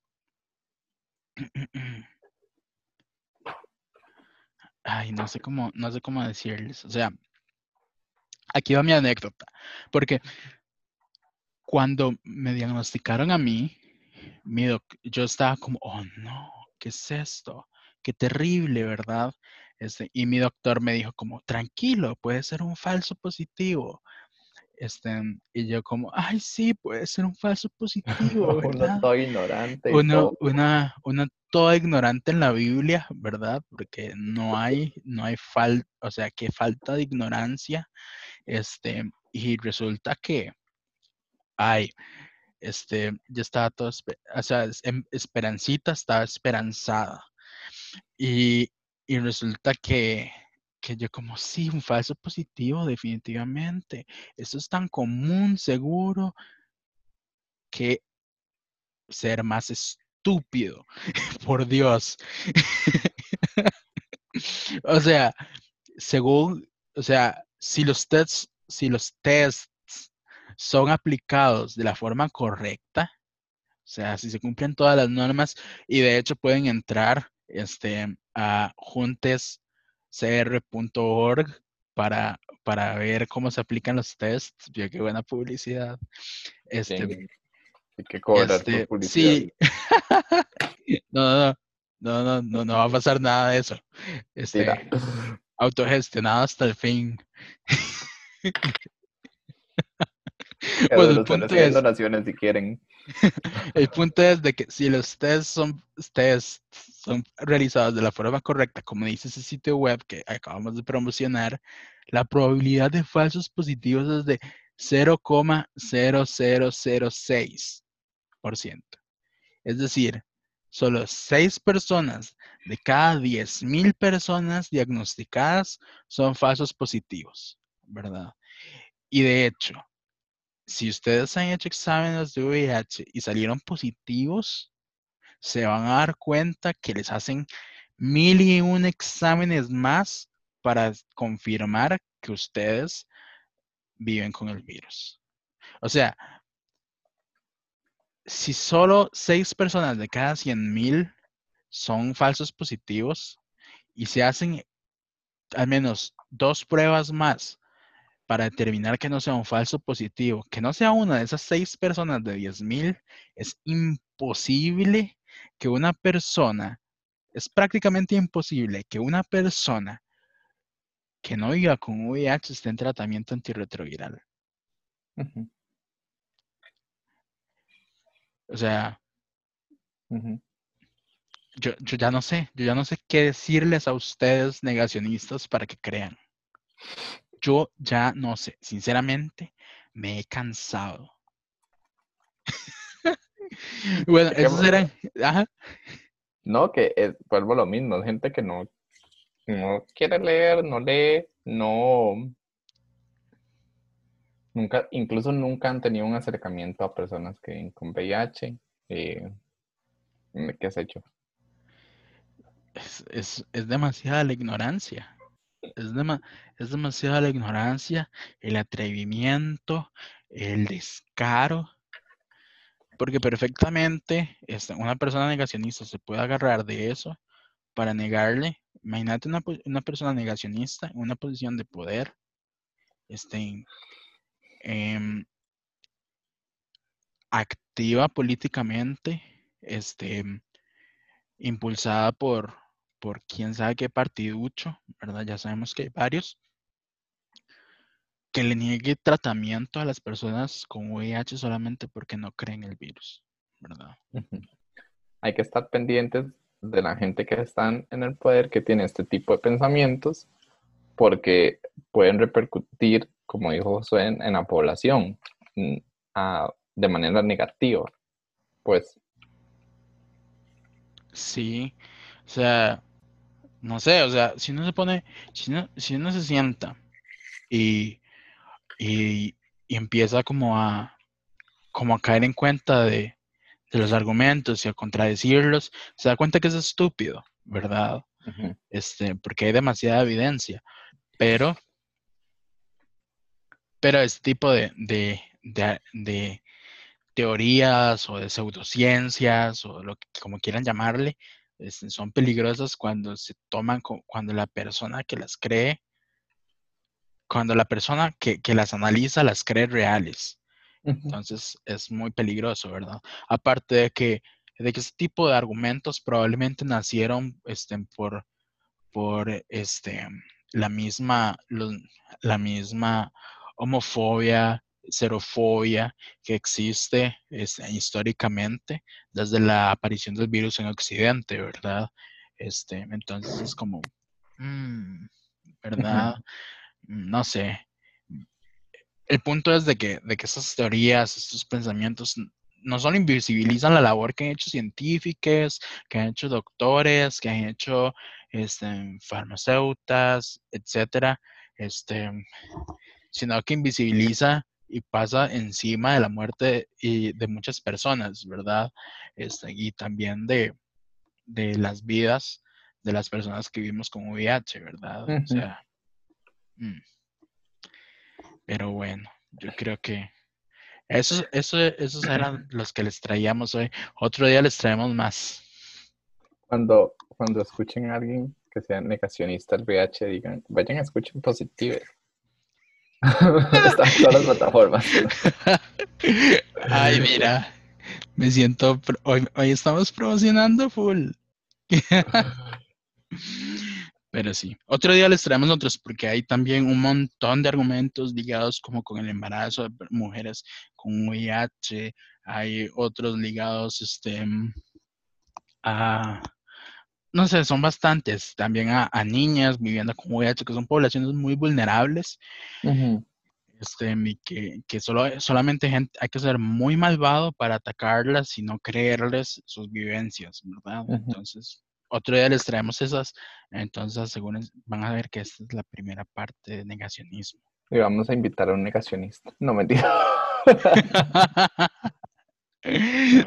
Ay, no sé cómo, no sé cómo decirles. O sea, aquí va mi anécdota. Porque cuando me diagnosticaron a mí, mi yo estaba como, oh no, ¿qué es esto? Qué terrible, ¿verdad? Este, y mi doctor me dijo como, tranquilo, puede ser un falso positivo. Este, y yo como, ay, sí, puede ser un falso positivo, ¿verdad? uno todo ignorante. Uno, Una, una toda ignorante en la Biblia, ¿verdad? Porque no hay, no hay falta, o sea, que falta de ignorancia. Este, y resulta que ay, este, ya estaba todo, o sea, em, Esperancita estaba esperanzada. Y, y resulta que, yo como, sí, un falso positivo, definitivamente. Eso es tan común, seguro, que ser más estúpido, por Dios. o sea, según, o sea, si los tests, si los tests son aplicados de la forma correcta, o sea, si se cumplen todas las normas y de hecho pueden entrar este, a juntescr.org para, para ver cómo se aplican los tests. Vio qué buena publicidad. Este, que cobrar este, publicidad. Sí. no, no, no, no, no, va a pasar nada de eso. Este, autogestionado hasta el fin. bueno, el punto es, donaciones si quieren. El punto es de que si los tests son, tests son realizados de la forma correcta, como dice ese sitio web que acabamos de promocionar, la probabilidad de falsos positivos es de 0,0006%. Es decir, solo 6 personas de cada 10.000 personas diagnosticadas son falsos positivos, ¿verdad? Y de hecho, si ustedes han hecho exámenes de VIH y salieron positivos, se van a dar cuenta que les hacen mil y un exámenes más para confirmar que ustedes viven con el virus. O sea, si solo seis personas de cada 100 mil son falsos positivos y se hacen al menos dos pruebas más para determinar que no sea un falso positivo, que no sea una de esas seis personas de 10.000, es imposible que una persona, es prácticamente imposible que una persona que no viva con VIH esté en tratamiento antirretroviral. O sea, yo, yo ya no sé, yo ya no sé qué decirles a ustedes negacionistas para que crean. Yo ya no sé, sinceramente, me he cansado. bueno, esos eran... No, que es, vuelvo lo mismo, gente que no, no quiere leer, no lee, no... Nunca, incluso nunca han tenido un acercamiento a personas que con VIH. Eh, ¿Qué has hecho? Es, es demasiada la ignorancia. Es, es demasiada la ignorancia, el atrevimiento, el descaro. Porque perfectamente este, una persona negacionista se puede agarrar de eso para negarle. Imagínate una, una persona negacionista en una posición de poder, este, em, activa políticamente, este, impulsada por, por quién sabe qué partiducho, ¿verdad? Ya sabemos que hay varios, que le niegue tratamiento a las personas con VIH solamente porque no creen el virus, ¿verdad? Hay que estar pendientes de la gente que están en el poder que tiene este tipo de pensamientos porque pueden repercutir, como dijo Josué, en, la población mm, de manera negativa. Pues. Sí, o sea, no sé, o sea, si uno se pone, si uno, si uno se sienta y, y, empieza como a, como a caer en cuenta de, los argumentos y a contradecirlos, se da cuenta que es estúpido, ¿verdad? este, porque hay demasiada evidencia. Pero, pero este tipo de, de, de, teorías o de pseudociencias o lo que como quieran llamarle, este, son peligrosas cuando se toman, cuando la persona que las cree, cuando la persona que, las analiza las cree reales. Entonces es muy peligroso, ¿verdad? Aparte de que, de que ese tipo de argumentos probablemente nacieron este, por, por este, la, misma, la misma homofobia, xerofobia que existe este, históricamente desde la aparición del virus en Occidente, ¿verdad? Este, entonces es como, mm, ¿verdad? No sé. El punto es de que, de que estas teorías, estos pensamientos no solo invisibilizan la labor que han hecho científicos, que han hecho doctores, que han hecho este, farmacéuticas, etcétera, este, sino que invisibiliza y pasa encima de la muerte y de muchas personas, ¿verdad? Este, y también de, las vidas de las personas que vivimos con VIH, ¿verdad? O sea, mm. pero bueno, yo creo que esos, esos eran los que les traíamos hoy. Otro día les traemos más. Cuando, cuando escuchen a alguien que sea negacionista del VIH, digan, vayan a escuchen Están todas las plataformas. Ay, mira. Me siento. Hoy, hoy estamos promocionando full. Pero sí. Otro día les traemos otros porque hay también un montón de argumentos ligados como con el embarazo de mujeres con VIH. Hay otros ligados este, a no sé, son bastantes. También a, niñas viviendo con VIH, que son poblaciones muy vulnerables. este, que, que solo, solamente gente, hay que ser muy malvado para atacarlas y no creerles sus vivencias, ¿verdad? Entonces, otro día les traemos esas. Entonces, según van a ver que esta es la primera parte de negacionismo. Y vamos a invitar a un negacionista. No, mentira.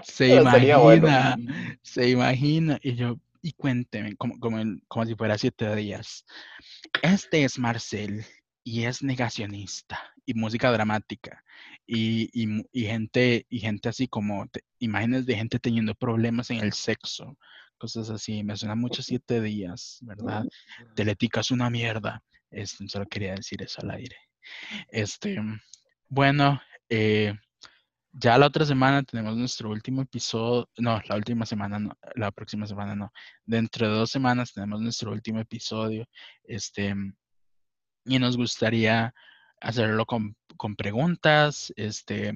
se imagina, se imagina. Y yo, y cuénteme, como, como, si fuera siete días. Este es Marcel y es negacionista y música dramática y, gente y gente así como imágenes de gente teniendo problemas en el sexo, cosas así. Me suena mucho siete días, ¿verdad? Teletica es una mierda. Este, solo quería decir eso al aire. Este, bueno, eh, ya la otra semana tenemos nuestro último episodio, no, la última semana no, la próxima semana no. Dentro de dos semanas tenemos nuestro último episodio. Este, y nos gustaría hacerlo con, preguntas, este,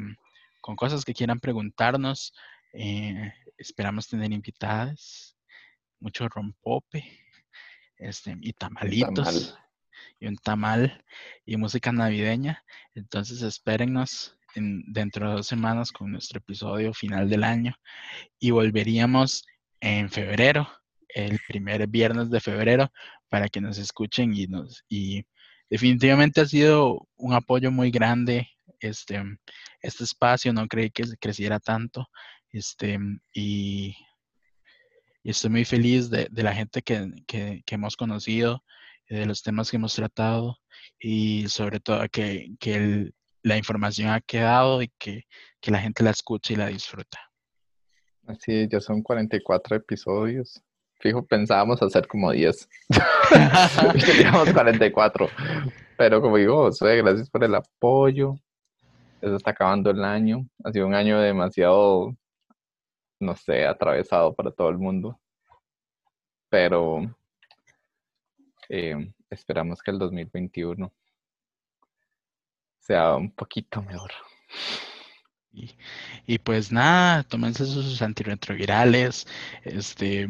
con cosas que quieran preguntarnos. Eh, esperamos tener invitadas, mucho rompope, este, y tamalitos, y un tamal, y música navideña. Entonces espérennos en, dentro de dos semanas con nuestro episodio final del año y volveríamos en febrero, el primer viernes de febrero, para que nos escuchen y nos y definitivamente ha sido un apoyo muy grande este, este espacio, no creí que creciera tanto. Este, y, estoy muy feliz de, la gente que, hemos conocido, de los temas que hemos tratado y sobre todo que, la información ha quedado y que, la gente la escucha y la disfruta. Así ya son 44 episodios. Fijo, pensábamos hacer como 10. Teníamos 44. Pero como digo, gracias por el apoyo. Eso está acabando el año. Ha sido un año demasiado no sé, atravesado para todo el mundo. Pero eh, esperamos que el 2021 sea un poquito mejor. Y, pues nada, tómense sus antirretrovirales, este,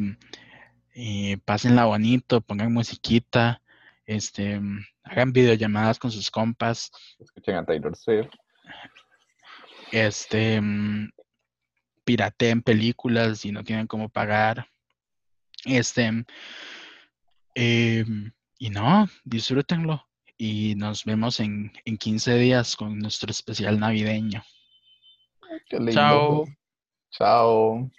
y pásenla bonito, pongan musiquita, este, hagan videollamadas con sus compas. Escuchen a Taylor Swift. Este, pirateen películas y no tienen cómo pagar. Este, em, y no, disfrútenlo. Y nos vemos en, en 15 días con nuestro especial navideño. Chao. Chao.